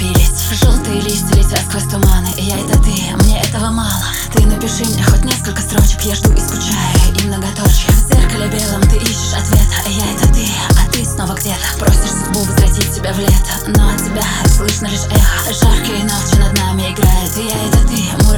напились Желтые листья летят сквозь туманы И я это ты, мне этого мало. Ты напиши мне хоть несколько строчек Я жду и скучаю, и многоточие. В зеркале белом ты ищешь ответа И я это ты, а ты снова где-то. Просишь судьбу возвратить тебя в лето. Но от тебя слышно лишь эхо. Жаркие ночи над нами играют И я это ты, мой